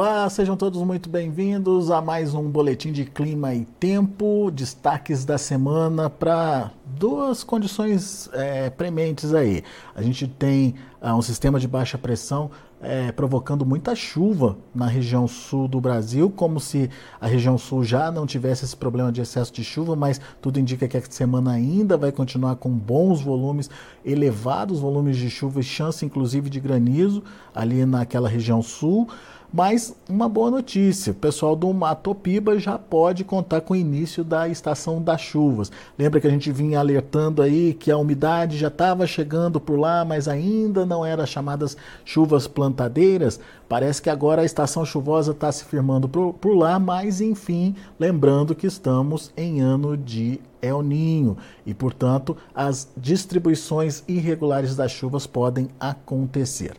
Olá, sejam todos muito bem-vindos a mais um boletim de clima e tempo. Destaques da semana para duas condições é, prementes aí. A gente tem um sistema de baixa pressão é, provocando muita chuva na região sul do Brasil, como se a região sul já não tivesse esse problema de excesso de chuva, mas tudo indica que a semana ainda vai continuar com bons volumes, elevados volumes de chuva e chance inclusive de granizo ali naquela região sul. Mas uma boa notícia: o pessoal do Matopiba já pode contar com o início da estação das chuvas. Lembra que a gente vinha alertando aí que a umidade já estava chegando por lá, mas ainda não eram chamadas chuvas plantadeiras? Parece que agora a estação chuvosa está se firmando por, por lá, mas enfim, lembrando que estamos em ano de El Ninho e, portanto, as distribuições irregulares das chuvas podem acontecer.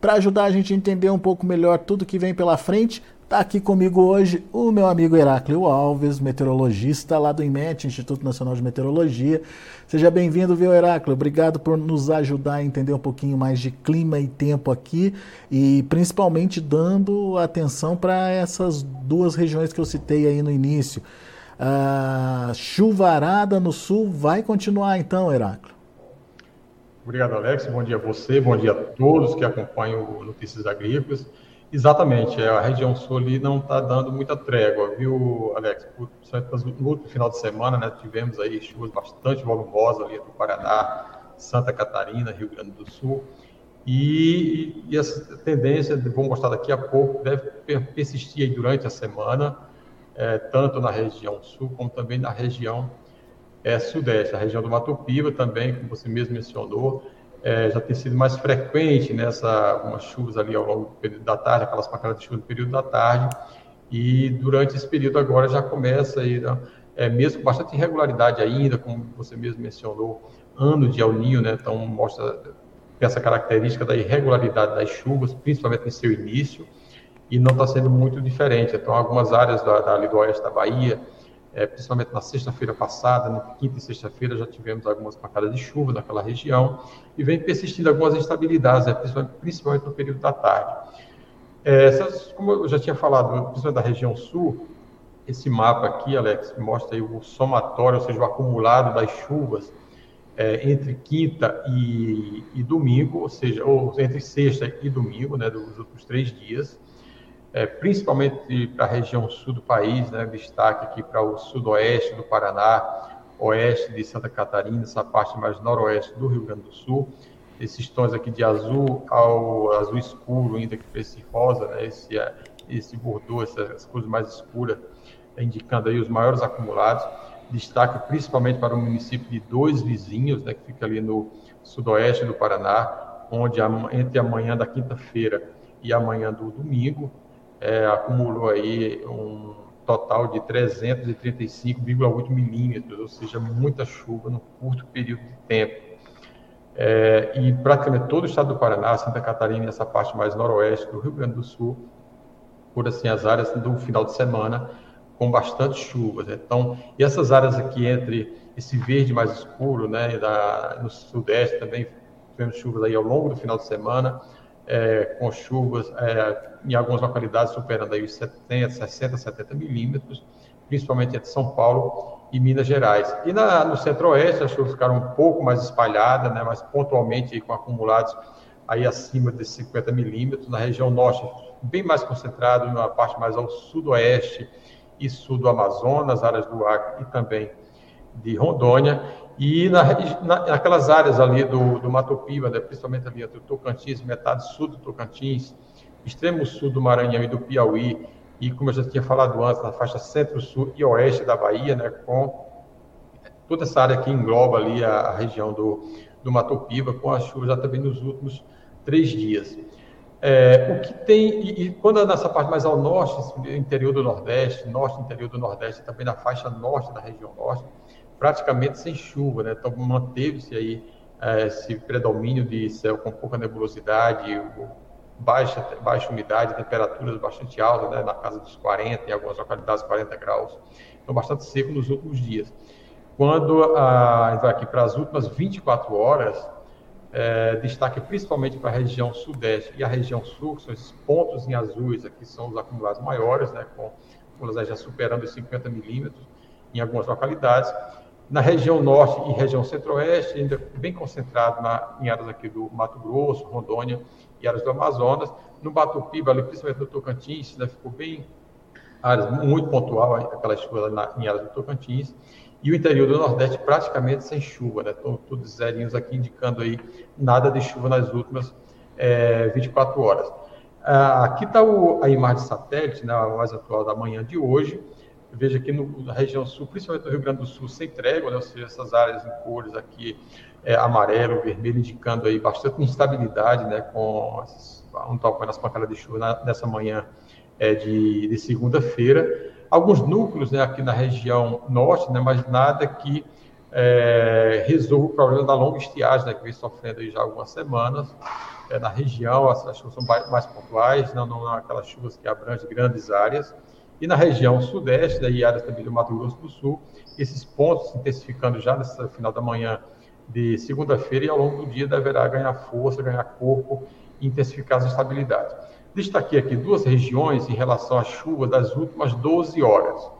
Para ajudar a gente a entender um pouco melhor tudo que vem pela frente, está aqui comigo hoje o meu amigo Heráclio Alves, meteorologista lá do IMET, Instituto Nacional de Meteorologia. Seja bem-vindo, viu, Heráclio? Obrigado por nos ajudar a entender um pouquinho mais de clima e tempo aqui e principalmente dando atenção para essas duas regiões que eu citei aí no início. A chuvarada no sul vai continuar então, Heráclio? Obrigado, Alex. Bom dia a você, bom dia a todos que acompanham Notícias Agrícolas. Exatamente, é, a região sul ali não está dando muita trégua, viu, Alex? No último final de semana, né, tivemos aí chuvas bastante volumosas ali do Paraná, Santa Catarina, Rio Grande do Sul. E, e essa tendência, vou mostrar daqui a pouco, deve persistir durante a semana, é, tanto na região sul como também na região é, sudeste, a região do Mato Piba também, como você mesmo mencionou, é, já tem sido mais frequente nessa algumas chuvas ali ao longo do período da tarde, aquelas pancadas de chuva no período da tarde, e durante esse período agora já começa aí, né, é, mesmo bastante irregularidade ainda, como você mesmo mencionou, ano de El Ninho, né, então mostra essa característica da irregularidade das chuvas, principalmente em seu início, e não está sendo muito diferente. Então, algumas áreas da, da, do oeste da Bahia, é, principalmente na sexta-feira passada, na quinta e sexta-feira, já tivemos algumas pancadas de chuva naquela região e vem persistindo algumas instabilidades, né, principalmente, principalmente, no período da tarde. É, essas, como eu já tinha falado, principalmente da região sul, esse mapa aqui, Alex, mostra o somatório, ou seja, o acumulado das chuvas é, entre quinta e, e, domingo, ou seja, ou entre sexta e domingo, né, dos últimos três dias é, principalmente para a região sul do país, né, destaque aqui para o sudoeste do Paraná, oeste de Santa Catarina, essa parte mais noroeste do Rio Grande do Sul, esses tons aqui de azul ao azul escuro, ainda que esse rosa, né, esse, é, esse bordô, essas cores mais escuras, indicando aí os maiores acumulados, destaque principalmente para o município de Dois Vizinhos, né, que fica ali no sudoeste do Paraná, onde entre a manhã da quinta-feira e a manhã do domingo, é, acumulou aí um total de 335,8 milímetros, ou seja, muita chuva num curto período de tempo. É, e praticamente todo o estado do Paraná, Santa Catarina e essa parte mais noroeste do Rio Grande do Sul, por assim as áreas do final de semana com bastante chuvas. Então, e essas áreas aqui entre esse verde mais escuro, né, da, no sudeste também tivemos chuvas aí ao longo do final de semana, é, com chuvas é, em algumas localidades superando aí os 70, 60, 70 milímetros, principalmente entre São Paulo e Minas Gerais. E na, no centro-oeste as chuvas ficaram um pouco mais espalhadas, né, mas pontualmente com acumulados aí acima de 50 milímetros. Na região norte, bem mais concentrado, na parte mais ao sudoeste e sul do Amazonas, áreas do Acre e também de Rondônia. E na, na, naquelas áreas ali do, do Mato Piba, né, principalmente ali entre o Tocantins, metade sul do Tocantins, extremo sul do Maranhão e do Piauí, e como eu já tinha falado antes, na faixa centro-sul e oeste da Bahia, né, com toda essa área que engloba ali a, a região do, do Mato Piba, com as chuvas já também nos últimos três dias. É, o que tem, e, e, quando é nessa parte mais ao norte, interior do Nordeste, norte, interior do Nordeste, também na faixa norte da região norte, praticamente sem chuva, né? Então manteve-se aí é, esse predomínio de céu com pouca nebulosidade, baixa, baixa umidade, temperaturas bastante altas, né? na casa dos 40, em algumas localidades 40 graus. Então bastante seco nos últimos dias. Quando a, a aqui para as últimas 24 horas, é, destaque principalmente para a região sudeste e a região sul, que são esses pontos em azuis, aqui são os acumulados maiores, né, com acumulados já superando os 50 milímetros em algumas localidades. Na região norte e região centro-oeste, ainda bem concentrado na, em áreas aqui do Mato Grosso, Rondônia e áreas do Amazonas. No Batupiba, ali, principalmente no Tocantins, ainda ficou bem áreas muito pontual, aquela chuva na, em áreas do Tocantins. E o interior do Nordeste praticamente sem chuva, né? Estão todos zerinhos aqui indicando aí nada de chuva nas últimas é, 24 horas. Ah, aqui está a imagem de satélite, né, a mais atual da manhã de hoje. Veja aqui no, na região sul, principalmente no Rio Grande do Sul, sem trégua, né, ou seja, essas áreas em cores aqui, é, amarelo, vermelho, indicando aí bastante instabilidade, né, com um toque nas pancadas de chuva na, nessa manhã é, de, de segunda-feira. Alguns núcleos né, aqui na região norte, né, mas nada que é, resolva o problema da longa estiagem, né, que vem sofrendo aí já algumas semanas. É, na região, as, chuvas são mais pontuais, não, não aquelas chuvas que abrangem grandes áreas. E na região sudeste, e áreas também do Mato Grosso do Sul, esses pontos intensificando já nesse final da manhã de segunda-feira e ao longo do dia deverá ganhar força, ganhar corpo e intensificar as estabilidades. Destaquei aqui duas regiões em relação à chuva das últimas 12 horas.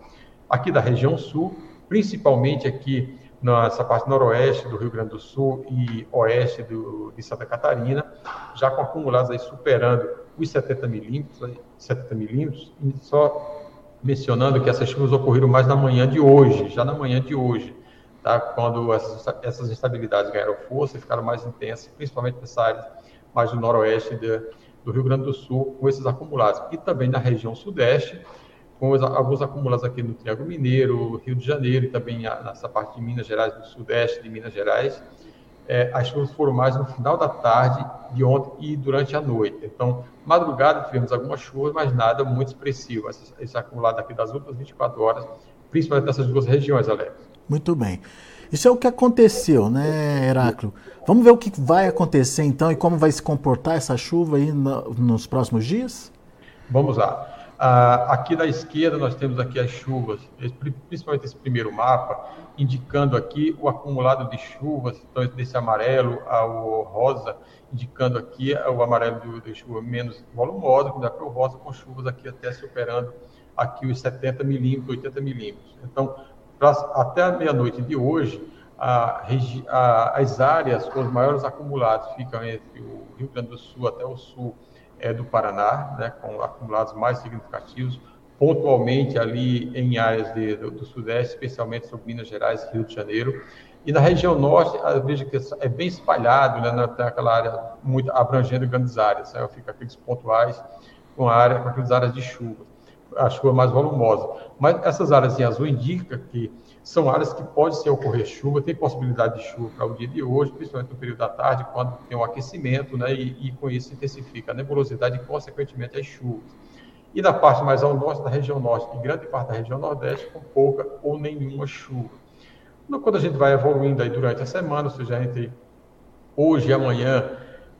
Aqui da região sul, principalmente aqui nessa parte noroeste do Rio Grande do Sul e oeste do, de Santa Catarina, já com acumulados aí superando os 70 milímetros, 70 milímetros, só mencionando que essas chuvas ocorreram mais na manhã de hoje, já na manhã de hoje, tá? quando essas, essas instabilidades ganharam força e ficaram mais intensas, principalmente nessa área mais do noroeste de, do Rio Grande do Sul com esses acumulados. E também na região sudeste, com os, alguns acumulados aqui no Triângulo Mineiro, Rio de Janeiro e também nessa parte de Minas Gerais, do sudeste de Minas Gerais. É, as chuvas foram mais no final da tarde de ontem e durante a noite. Então, madrugada tivemos algumas chuvas, mas nada muito expressivo. Esse, esse acumulado aqui das últimas 24 horas, principalmente nessas duas regiões, Alex. Muito bem. Isso é o que aconteceu, né, Heráclio? Vamos ver o que vai acontecer então e como vai se comportar essa chuva aí no, nos próximos dias? Vamos lá. Ah, aqui da esquerda nós temos aqui as chuvas, principalmente esse primeiro mapa, indicando aqui o acumulado de chuvas, então desse amarelo ao rosa, indicando aqui o amarelo do, de chuva menos volumosa, que dá para o rosa, com chuvas aqui até superando aqui os 70 milímetros, 80 milímetros. Então, pra, até a meia-noite de hoje, a, a, as áreas com os maiores acumulados ficam entre o Rio Grande do Sul até o sul é, do Paraná, né, com acumulados mais significativos, pontualmente ali em áreas de, do, do, Sudeste, especialmente sobre Minas Gerais e Rio de Janeiro. E na região Norte, veja que é bem espalhado, né, tem aquela área muito abrangendo grandes áreas, né, fica aqueles pontuais com, a área, com aquelas áreas de chuva a chuva mais volumosa. Mas essas áreas em azul indicam que são áreas que pode ser ocorrer chuva, tem possibilidade de chuva para o dia de hoje, principalmente no período da tarde, quando tem um aquecimento, né, e, e com isso intensifica a nebulosidade e, consequentemente, as chuvas. E na parte mais ao norte, da região norte e grande parte da região nordeste, com pouca ou nenhuma chuva. Quando a gente vai evoluindo aí durante a semana, ou seja, entre hoje e amanhã,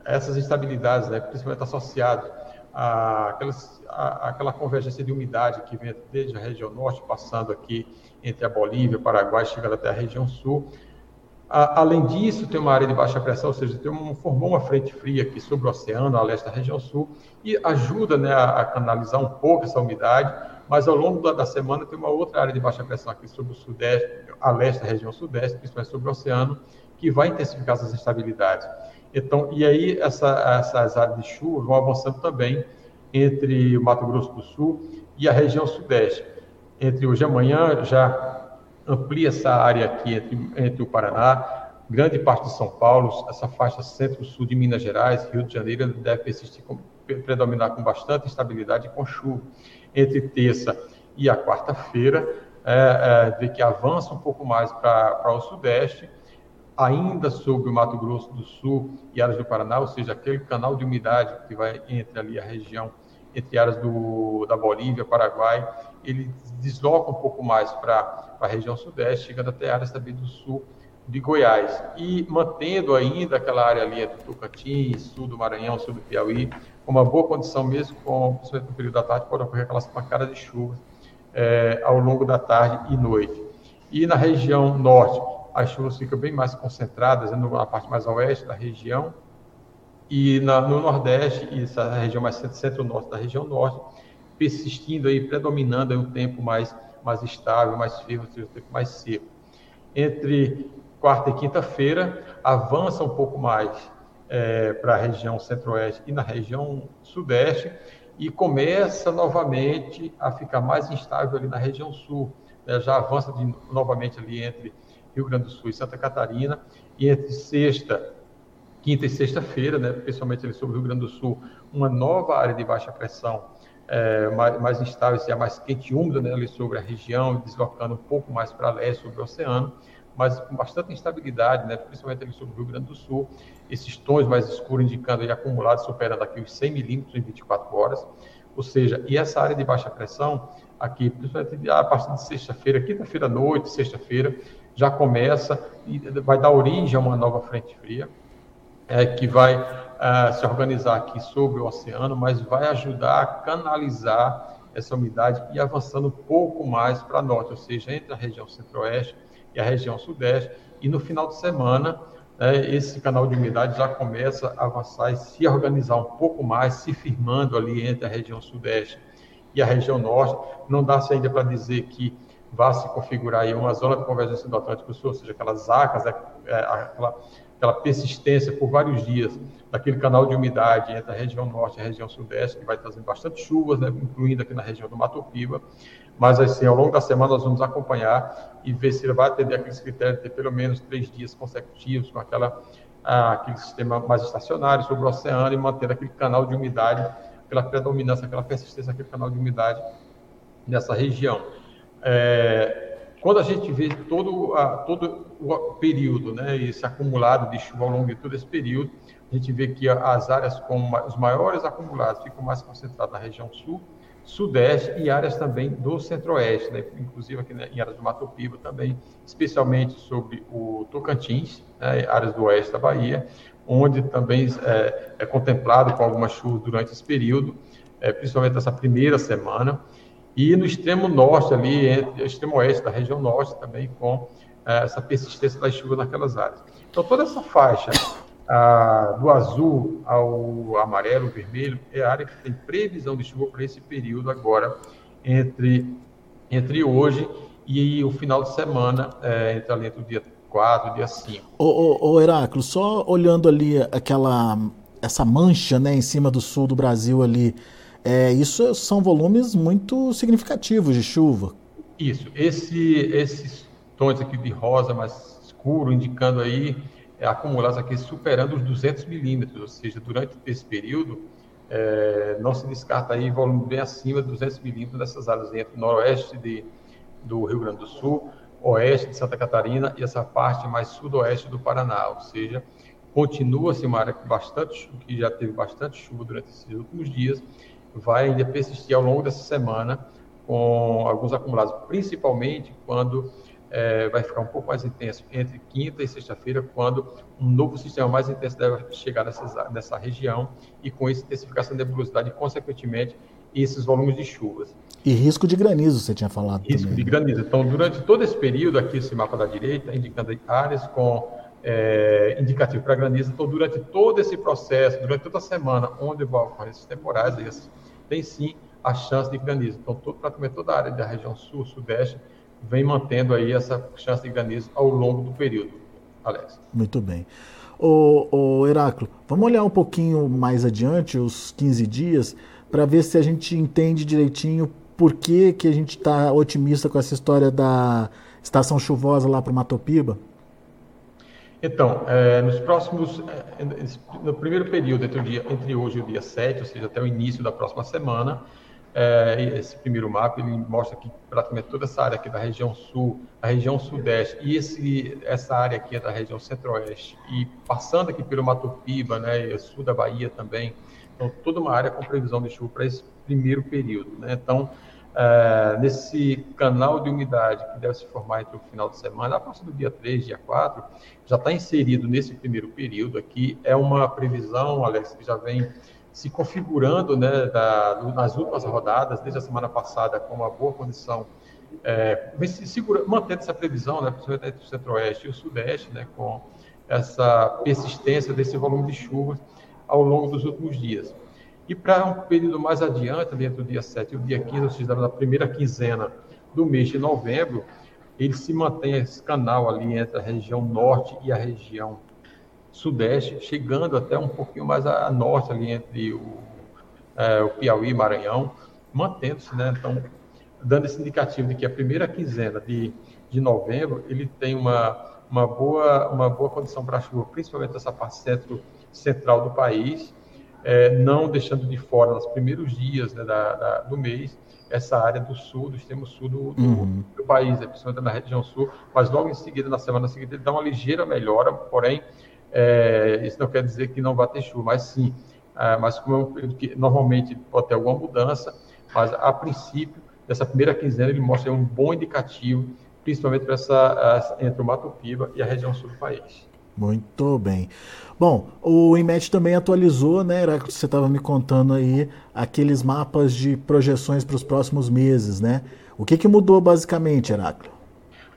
essas instabilidades, né, principalmente associadas a, aquelas, a, aquela convergência de umidade que vem desde a região norte, passando aqui entre a Bolívia, o Paraguai, chegando até a região sul. A, além disso, tem uma área de baixa pressão, ou seja, tem um, formou uma frente fria aqui sobre o oceano, a leste da região sul, e ajuda né, a, a canalizar um pouco essa umidade, mas ao longo da, da, semana tem uma outra área de baixa pressão aqui sobre o sudeste, a leste da região sudeste, principalmente sobre o oceano, que vai intensificar essas instabilidades. Então, e aí essa, essas áreas de chuva vão avançando também entre o Mato Grosso do Sul e a região sudeste. Entre hoje e amanhã já amplia essa área aqui entre, entre o Paraná, grande parte de São Paulo, essa faixa centro-sul de Minas Gerais, Rio de Janeiro, deve persistir com, predominar com bastante estabilidade e com chuva. Entre terça e a quarta-feira, é, é, vê que avança um pouco mais para o sudeste, ainda sobre o Mato Grosso do Sul e áreas do Paraná, ou seja, aquele canal de umidade que vai entre ali a região, entre áreas do, da Bolívia, Paraguai, ele desloca um pouco mais para a região sudeste, chegando até áreas também do sul de Goiás, e mantendo ainda aquela área ali entre Tocantins, sul do Maranhão, sul do Piauí, com uma boa condição mesmo, com, principalmente no período da tarde, pode ocorrer aquelas pancadas de chuva é, ao longo da tarde e noite. E na região norte, as chuvas ficam bem mais concentradas na parte mais oeste da região, e na, no Nordeste, e essa região mais centro-norte da região norte, persistindo aí, predominando aí um tempo mais, mais estável, mais firme, um tempo mais seco. Entre quarta e quinta-feira, avança um pouco mais é, para a região centro-oeste e na região sudeste, e começa novamente a ficar mais instável ali na região sul. Né? Já avança de, novamente ali entre Rio Grande do Sul e Santa Catarina, e entre sexta, quinta e sexta-feira, né, principalmente ali sobre o Rio Grande do Sul, uma nova área de baixa pressão é, mais, mais instável, é mais quente e úmida né, ali sobre a região, deslocando um pouco mais para leste sobre o oceano, mas com bastante instabilidade, né, principalmente ali sobre o Rio Grande do Sul, esses tons mais escuros indicando acumulados superando aqui os 100 milímetros em 24 horas, ou seja, e essa área de baixa pressão aqui, principalmente a partir de sexta-feira, quinta-feira à noite, sexta-feira, já começa e vai dar origem a uma nova frente fria, é, que vai uh, se organizar aqui sobre o oceano, mas vai ajudar a canalizar essa umidade e avançando um pouco mais para norte, ou seja, entre a região centro-oeste e a região sudeste. E no final de semana, né, esse canal de umidade já começa a avançar e se organizar um pouco mais, se firmando ali entre a região sudeste e a região norte. Não dá-se ainda para dizer que vá se configurar aí uma zona de convergência do Atlântico Sul, ou seja, aquelas acas, é, é, aquela, aquela persistência por vários dias daquele canal de umidade entre a região norte e a região sudeste, que vai trazer bastante chuvas, né, incluindo aqui na região do Mato Piba. Mas, assim, ao longo da semana nós vamos acompanhar e ver se ele vai atender aqueles critérios de ter pelo menos três dias consecutivos com aquela, ah, aquele sistema mais estacionário sobre o oceano e manter aquele canal de umidade, aquela predominância, aquela persistência, aquele canal de umidade nessa região. É, quando a gente vê todo, a, todo o período, né, esse acumulado de chuva ao longo de todo esse período, a gente vê que as áreas com os maiores acumulados ficam mais concentradas na região sul, sudeste e áreas também do centro-oeste, né, inclusive aqui em áreas do Mato Piba também, especialmente sobre o Tocantins, né, áreas do oeste da Bahia, onde também é, é contemplado com algumas chuvas durante esse período, é, principalmente essa primeira semana, e no extremo norte ali, entre, extremo oeste da região norte também, com é, essa persistência das chuvas naquelas áreas. Então, toda essa faixa do azul ao amarelo, vermelho, é a área que tem previsão de chuva para esse período agora, entre, entre hoje e o final de semana, é, entre, ali, entre o dia 4 e o dia 5. Ô, ô, ô só olhando ali aquela essa mancha né, em cima do sul do Brasil ali, é, isso são volumes muito significativos de chuva. Isso. Esse, esses tons aqui de rosa mais escuro, indicando aí é, acumulados aqui superando os 200 milímetros, ou seja, durante esse período, é, não se descarta aí volume bem acima de 200 milímetros nessas áreas entre o noroeste de, do Rio Grande do Sul, oeste de Santa Catarina e essa parte mais sudoeste do Paraná, ou seja, continua-se uma área que, bastante, que já teve bastante chuva durante esses últimos dias vai ainda persistir ao longo dessa semana com alguns acumulados, principalmente quando é, vai ficar um pouco mais intenso entre quinta e sexta-feira, quando um novo sistema mais intenso deve chegar nessa, nessa região e com isso intensificar essa nebulosidade e, consequentemente, esses volumes de chuvas. E risco de granizo, você tinha falado Risco também. de granizo. Então, durante todo esse período, aqui esse mapa da direita, indicando áreas com é, indicativo para granizo. Então, durante todo esse processo, durante toda a semana, onde vão ocorrer esses temporais, tem sim a chance de granizo. Então, todo, praticamente toda a área da região sul, sudeste, vem mantendo aí essa chance de granizo ao longo do período, Alex. Muito bem. Ô, ô vamos olhar um pouquinho mais adiante, os 15 dias, para ver se a gente entende direitinho por que, que a gente está otimista com essa história da estação chuvosa lá para o Matopiba. Então, é, nos próximos, é, no primeiro período, entre, dia, entre hoje e o dia 7, ou seja, até o início da próxima semana, é, esse primeiro mapa ele mostra que praticamente toda essa área aqui da região sul, a região sudeste e esse, essa área aqui é da região centro-oeste e passando aqui pelo Mato Piba, né, sul da Bahia também, então toda uma área com previsão de chuva para esse primeiro período, né? Então é, nesse canal de umidade que deve se formar entre o final de semana, a partir do dia 3, dia 4, já está inserido nesse primeiro período aqui. É uma previsão, Alex, que já vem se configurando né, da, nas últimas rodadas, desde a semana passada, com uma boa condição é, segura, mantendo essa previsão, né, principalmente entre o centro-oeste e o sudeste, né, com essa persistência desse volume de chuvas ao longo dos últimos dias. E para um período mais adiante, dentro do dia 7 e o dia 15, ou seja, na primeira quinzena do mês de novembro, ele se mantém esse canal ali entre a região norte e a região sudeste, chegando até um pouquinho mais a, norte ali entre o, é, o Piauí e Maranhão, mantendo-se, né? Então, dando esse indicativo de que a primeira quinzena de, de novembro ele tem uma, uma, boa, uma boa condição para chuva, principalmente nessa parte centro, central do país, é, não deixando de fora nos primeiros dias né, da, da, do mês essa área do sul, do extremo sul do, do, uhum. do país, né, principalmente na região sul, mas logo em seguida, na semana seguinte, ele dá uma ligeira melhora, porém, é, isso não quer dizer que não vai ter chuva, mas sim, é, mas como é um período que normalmente pode ter alguma mudança, mas a princípio dessa primeira quinzena, ele mostra um bom indicativo, principalmente para essa, entre o Mato Piba e a região sul do país. Muito bem. Bom, o IMET também atualizou, né, Heráclito, você estava me contando aí, aqueles mapas de projeções para os próximos meses, né? O que, que mudou basicamente, Heráclito?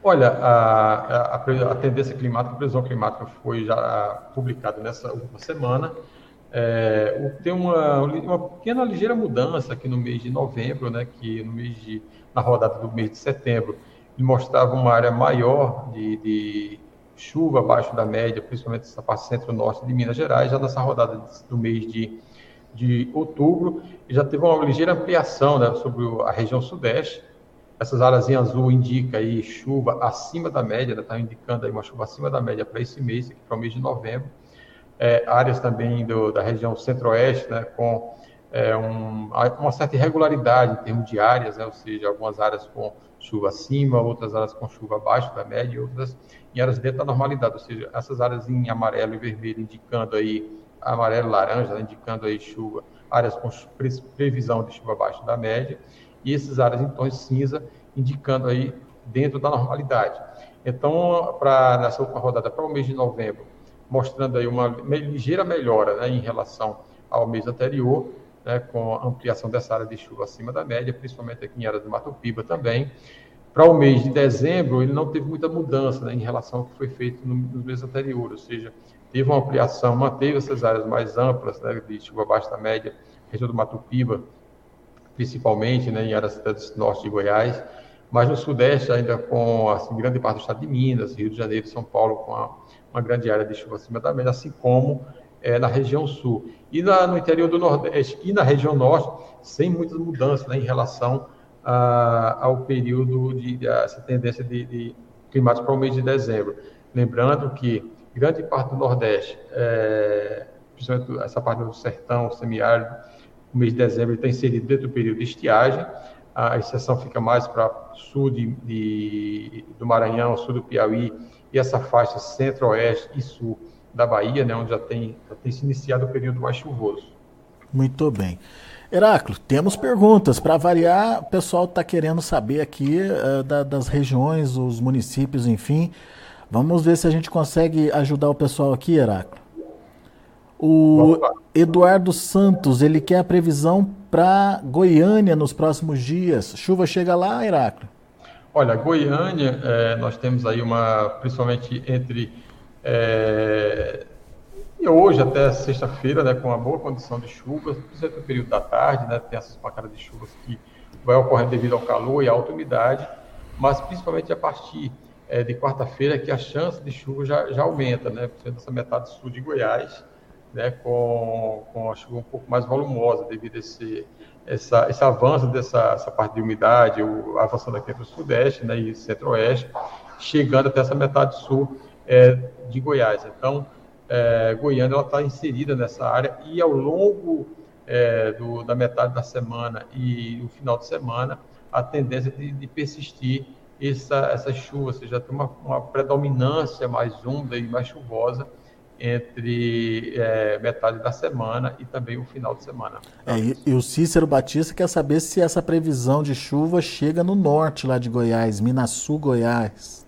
Olha, a, a, a, tendência climática, a previsão climática foi já publicada nessa última semana, é, tem uma, uma pequena ligeira mudança aqui no mês de novembro, né, que no mês de, na rodada do mês de setembro, ele mostrava uma área maior de, de chuva abaixo da média, principalmente essa parte centro-norte de Minas Gerais, já nessa rodada do mês de, de outubro, já teve uma ligeira ampliação né, sobre a região sudeste, essas áreas em azul indicam aí chuva acima da média, está né, indicando aí uma chuva acima da média para esse mês, para o mês de novembro, é, áreas também do, da região centro-oeste, né, com é, um, uma certa irregularidade em termos de áreas, né, ou seja, algumas áreas com chuva acima, outras áreas com chuva abaixo da média, outras em áreas dentro da normalidade, ou seja, essas áreas em amarelo e vermelho indicando aí, amarelo laranja, né, indicando aí chuva, áreas com previsão de chuva abaixo da média, e essas áreas em tons cinza indicando aí dentro da normalidade. Então, para nessa última rodada, para o mês de novembro, mostrando aí uma ligeira melhora né, em relação ao mês anterior, né, com a ampliação dessa área de chuva acima da média, principalmente aqui em área do Mato Piba também. Para o mês de dezembro, ele não teve muita mudança né, em relação ao que foi feito no, nos meses anteriores, ou seja, teve uma ampliação, manteve essas áreas mais amplas né, de chuva abaixo da média, região do Mato Piba, principalmente né, em áreas do norte de Goiás, mas no sudeste ainda com assim, grande parte do estado de Minas, Rio de Janeiro, São Paulo com a uma grande área de chuva acima da média, assim como é, na região sul. E na, no interior do Nordeste e na região norte, sem muitas mudanças né, em relação a, ao período de, de essa tendência de, de para o mês de dezembro. Lembrando que grande parte do Nordeste, é, principalmente essa parte do sertão, semiárido, o mês de dezembro está inserido dentro do período de estiagem, a exceção fica mais para sul de, de, do Maranhão, sul do Piauí e essa faixa centro-oeste e sul da Bahia, né, onde já tem, já tem se iniciado o período mais chuvoso. Muito bem. Heráclito, temos perguntas. Para variar, o pessoal está querendo saber aqui uh, da, das regiões, os municípios, enfim. Vamos ver se a gente consegue ajudar o pessoal aqui, Heráclito. O Eduardo Santos, ele quer a previsão para Goiânia nos próximos dias. Chuva chega lá, Heráclito? Olha, Goiânia, é, nós temos aí uma, principalmente entre é, hoje até sexta-feira, né, com uma boa condição de chuva, principalmente no período da tarde, né, tem essas pancadas de chuvas que vai ocorrer devido ao calor e à alta umidade, mas principalmente a partir é, de quarta-feira que a chance de chuva já, já aumenta, né, principalmente essa metade sul de Goiás, né, com, com a chuva um pouco mais volumosa devido a esse essa, esse avanço dessa essa parte de umidade, o, avançando aqui para o sudeste né, e centro-oeste, chegando até essa metade sul é, de Goiás. Então, é, Goiânia está inserida nessa área e ao longo é, do, da metade da semana e o final de semana, a tendência de, de persistir essa, essa chuva, ou seja, tem uma, uma predominância mais úmida e mais chuvosa entre é, metade da semana e também o final de semana. É, e, e, o Cícero Batista quer saber se essa previsão de chuva chega no norte lá de Goiás, Minasul, Goiás.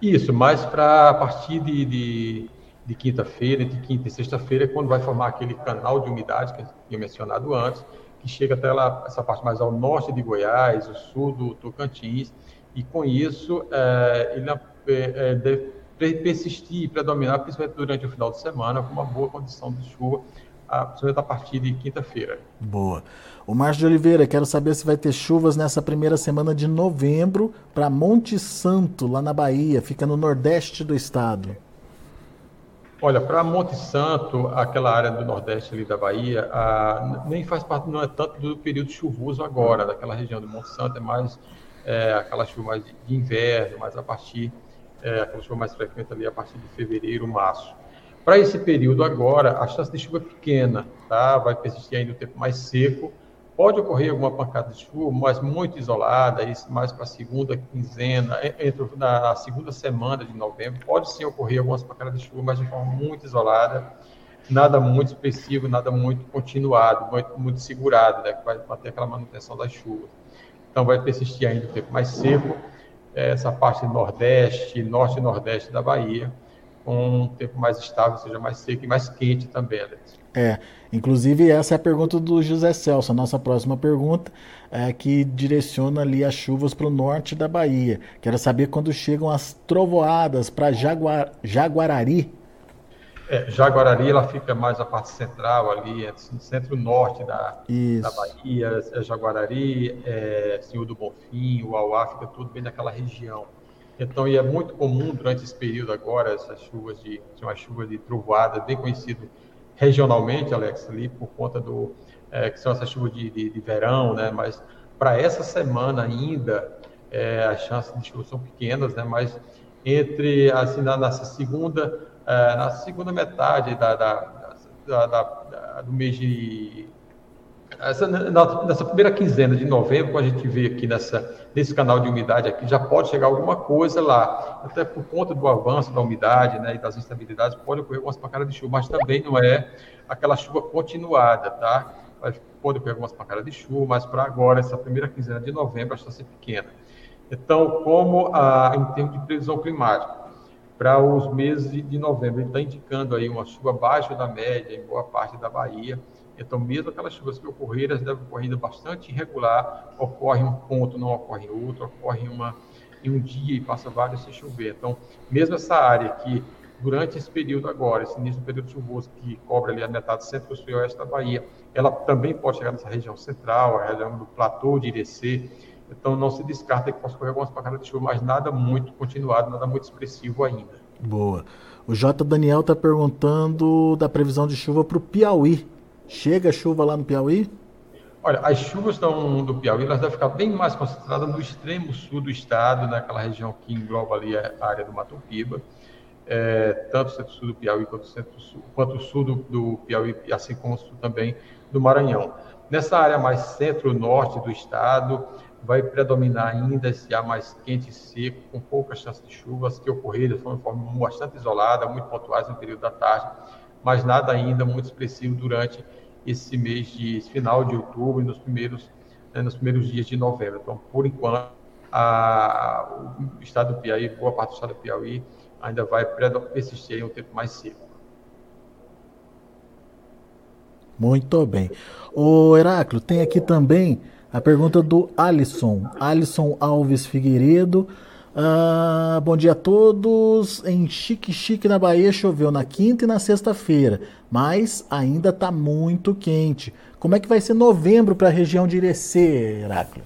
Isso, mais para a partir de, de, de quinta-feira, entre quinta e sexta-feira, quando vai formar aquele canal de umidade que eu tinha mencionado antes, que chega até lá, essa parte mais ao norte de Goiás, o sul do Tocantins, e com isso é, ele é, é, deve persistir e predominar, principalmente durante o final de semana, com uma boa condição de chuva, principalmente a partir de quinta-feira. Boa. O Márcio de Oliveira, quero saber se vai ter chuvas nessa primeira semana de novembro para Monte Santo, lá na Bahia, fica no nordeste do estado. Olha, para Monte Santo, aquela área do nordeste ali da Bahia, a, nem faz parte, não é tanto do período chuvoso agora, daquela região do Monte Santo, é mais é, aquela chuva mais de, de inverno, mais a partir, é, aquela chuva mais frequente ali a partir de fevereiro, março. Para esse período agora, a chance de chuva é pequena, tá? vai persistir ainda o tempo mais seco, Pode ocorrer alguma pancada de chuva, mas muito isolada, isso mais para a segunda quinzena, entre, na segunda semana de novembro, pode sim ocorrer algumas pancadas de chuva, mas de forma muito isolada, nada muito expressivo, nada muito continuado, muito, muito segurado, né, vai manter aquela manutenção das chuvas. Então vai persistir ainda o tempo mais seco, essa parte nordeste, norte e nordeste da Bahia, com um tempo mais estável, seja mais seco e mais quente também, Alex. É, inclusive essa é a pergunta do José Celso, a nossa próxima pergunta, é, que direciona ali as chuvas para o norte da Bahia. Quero saber quando chegam as trovoadas para Jaguar, Jaguarari. É, Jaguarari, ela fica mais a parte central ali, é, no centro-norte da, da Bahia, é Jaguarari, é, Senhor do Bonfim, o Auá, fica tudo bem naquela região. Então, e é muito comum durante esse período agora, essas chuvas de, uma chuva de trovoada, bem conhecido regionalmente, Alex, ali por conta do é, que são essas chuvas de, de, de verão, né? Mas para essa semana ainda é, as chances de chuva são pequenas, né? Mas entre assim na, nessa segunda é, na segunda metade da, da, da, da, do mês de essa, nessa primeira quinzena de novembro, quando a gente vê aqui nessa, nesse canal de umidade aqui, já pode chegar alguma coisa lá. Até por conta do avanço da umidade né, e das instabilidades, pode ocorrer algumas pancadas de chuva, mas também não é aquela chuva continuada, tá? Pode ocorrer algumas pancadas de chuva, mas para agora, essa primeira quinzena de novembro, a chance é pequena. Então, como a, em termos de previsão climática, para os meses de novembro, ele está indicando aí uma chuva abaixo da média em boa parte da Bahia, então, mesmo aquelas chuvas que ocorreram, elas devem ocorrer bastante irregular, ocorre um ponto, não ocorre outro, ocorre uma, em um dia e passa vários sem chover. Então, mesmo essa área que, durante esse período agora, esse início do período chuvoso, que cobre ali a metade centro-sul e oeste da Bahia, ela também pode chegar nessa região central, a região do platô de Irecê. Então, não se descarta que possa ocorrer algumas pancadas de chuva, mas nada muito continuado, nada muito expressivo ainda. Boa. O J. Daniel está perguntando da previsão de chuva para o Piauí. Chega chuva lá no Piauí? Olha, as chuvas do, do Piauí elas devem ficar bem mais concentradas no extremo sul do estado, naquela região que engloba ali a área do Mato Piba, é, tanto o centro-sul do Piauí quanto o, centro-sul, quanto sul do, do Piauí, assim como o sul também do Maranhão. Nessa área mais centro-norte do estado, vai predominar ainda esse ar mais quente e seco, com poucas chances de chuvas que ocorreram de forma bastante isolada, muito pontuais no período da tarde, mas nada ainda muito expressivo durante esse mês de esse final de outubro e nos primeiros, né, nos primeiros dias de novembro. Então, por enquanto, a, o estado do Piauí, boa parte do estado do Piauí, ainda vai persistir em um tempo mais seco. Muito bem. O Heráclito, tem aqui também a pergunta do Alisson, Alisson Alves Figueiredo. Ah, bom dia a todos. Em Chique Chique, na Bahia, choveu na quinta e na sexta-feira, mas ainda está muito quente. Como é que vai ser novembro para a região de Irecê, Heráclio?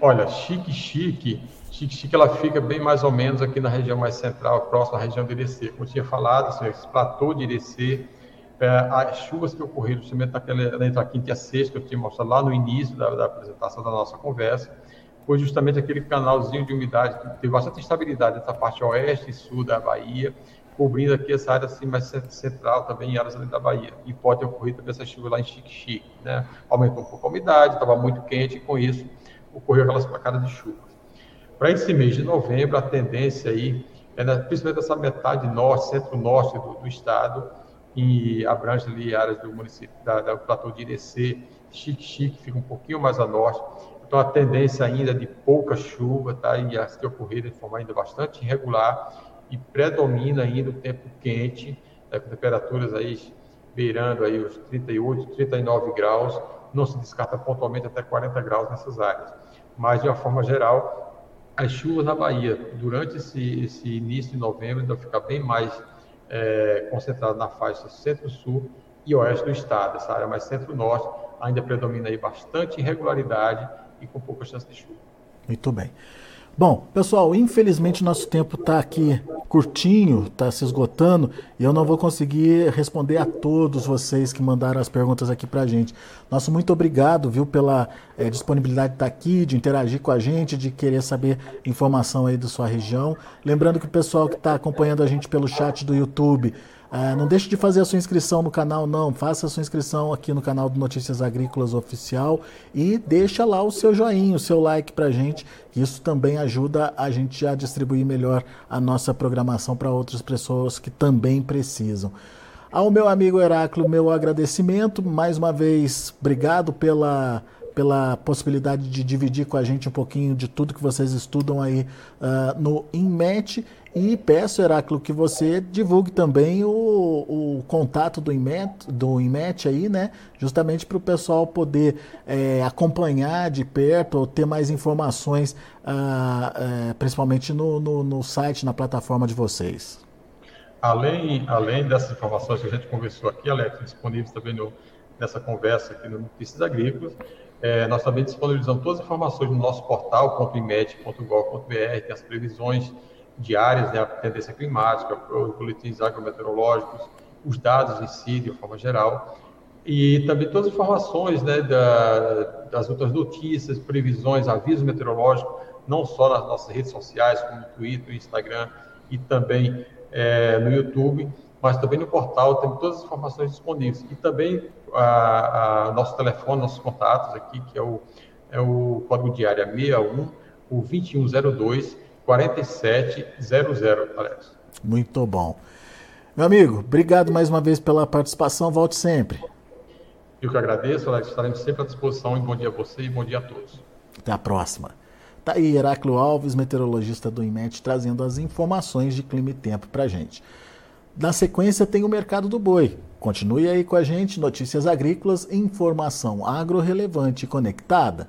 Olha, Chique Chique, Chique Chique, ela fica bem mais ou menos aqui na região mais central, próxima à região de Irecê. Como eu tinha falado, assim, esse platô de Irecê, é, as chuvas que ocorreram justamente naquela, entre a quinta e a sexta, que eu tinha mostrado lá no início da, da apresentação da nossa conversa, foi justamente aquele canalzinho de umidade que teve bastante instabilidade nessa parte oeste e sul da Bahia, cobrindo aqui essa área assim mais central também em áreas ali da Bahia. E pode ocorrer também essa chuva lá em Chique-Chique, né? Aumentou um pouco a umidade, estava muito quente e com isso ocorreu aquelas placadas de chuva. Para esse mês de novembro, a tendência aí é né, principalmente essa metade norte, centro-norte do, do, estado, e abrange ali áreas do município, da, da platô de Irecê, Chique-Chique, fica um pouquinho mais a norte, então, a tendência ainda de pouca chuva, tá? E as que ocorreram de forma ainda bastante irregular e predomina ainda o tempo quente, né? com temperaturas aí beirando aí os 38, 39 graus, não se descarta pontualmente até 40 graus nessas áreas. Mas, de uma forma geral, as chuvas na Bahia, durante esse, esse início de novembro, ainda ficar bem mais é, na faixa centro-sul e oeste do estado. Essa área mais centro-norte ainda predomina aí bastante irregularidade e com pouca chance de chuva. Muito bem. Bom, pessoal, infelizmente nosso tempo está aqui curtinho, está se esgotando e eu não vou conseguir responder a todos vocês que mandaram as perguntas aqui para a gente. Nosso muito obrigado, viu, pela é, disponibilidade de estar tá aqui, de interagir com a gente, de querer saber informação aí da sua região. Lembrando que o pessoal que está acompanhando a gente pelo chat do YouTube ah, não deixe de fazer a sua inscrição no canal, não. Faça a sua inscrição aqui no canal do Notícias Agrícolas Oficial e deixa lá o seu joinha, o seu like pra gente. Isso também ajuda a gente a distribuir melhor a nossa programação para outras pessoas que também precisam. Ao meu amigo Heráclio, meu agradecimento. Mais uma vez, obrigado pela pela possibilidade de dividir com a gente um pouquinho de tudo que vocês estudam aí uh, no INMET. E peço, Heráclito, que você divulgue também o, o contato do IMET, do IMET aí, né? Justamente para o pessoal poder é, acompanhar de perto ou ter mais informações, ah, é, principalmente no, no, no, site, na plataforma de vocês. Além, além dessas informações que a gente conversou aqui, Alex, disponíveis também no, nessa conversa aqui no Notícias Agrícolas, é, nós também disponibilizamos todas as informações no nosso portal, .imet.gov.br, tem as previsões diárias, né, a tendência climática, os boletins agrometeorológicos, os dados em si, de forma geral, e também todas as informações né, da, das outras notícias, previsões, avisos meteorológicos, não só nas nossas redes sociais, como Twitter, Instagram e também é, no YouTube, mas também no portal, tem todas as informações disponíveis. E também a, a nosso telefone, nossos contatos aqui, que é o, é o código de área 61, o 2102 4700, Alex. Muito bom. Meu amigo, obrigado mais uma vez pela participação. Volte sempre. Eu que agradeço, Alex. Estaremos sempre à disposição. E bom dia a você e bom dia a todos. Até a próxima. Tá aí Heráclio Alves, meteorologista do IMET, trazendo as informações de clima e tempo para gente. Na sequência tem o mercado do boi. Continue aí com a gente, notícias agrícolas, informação agro relevante e conectada.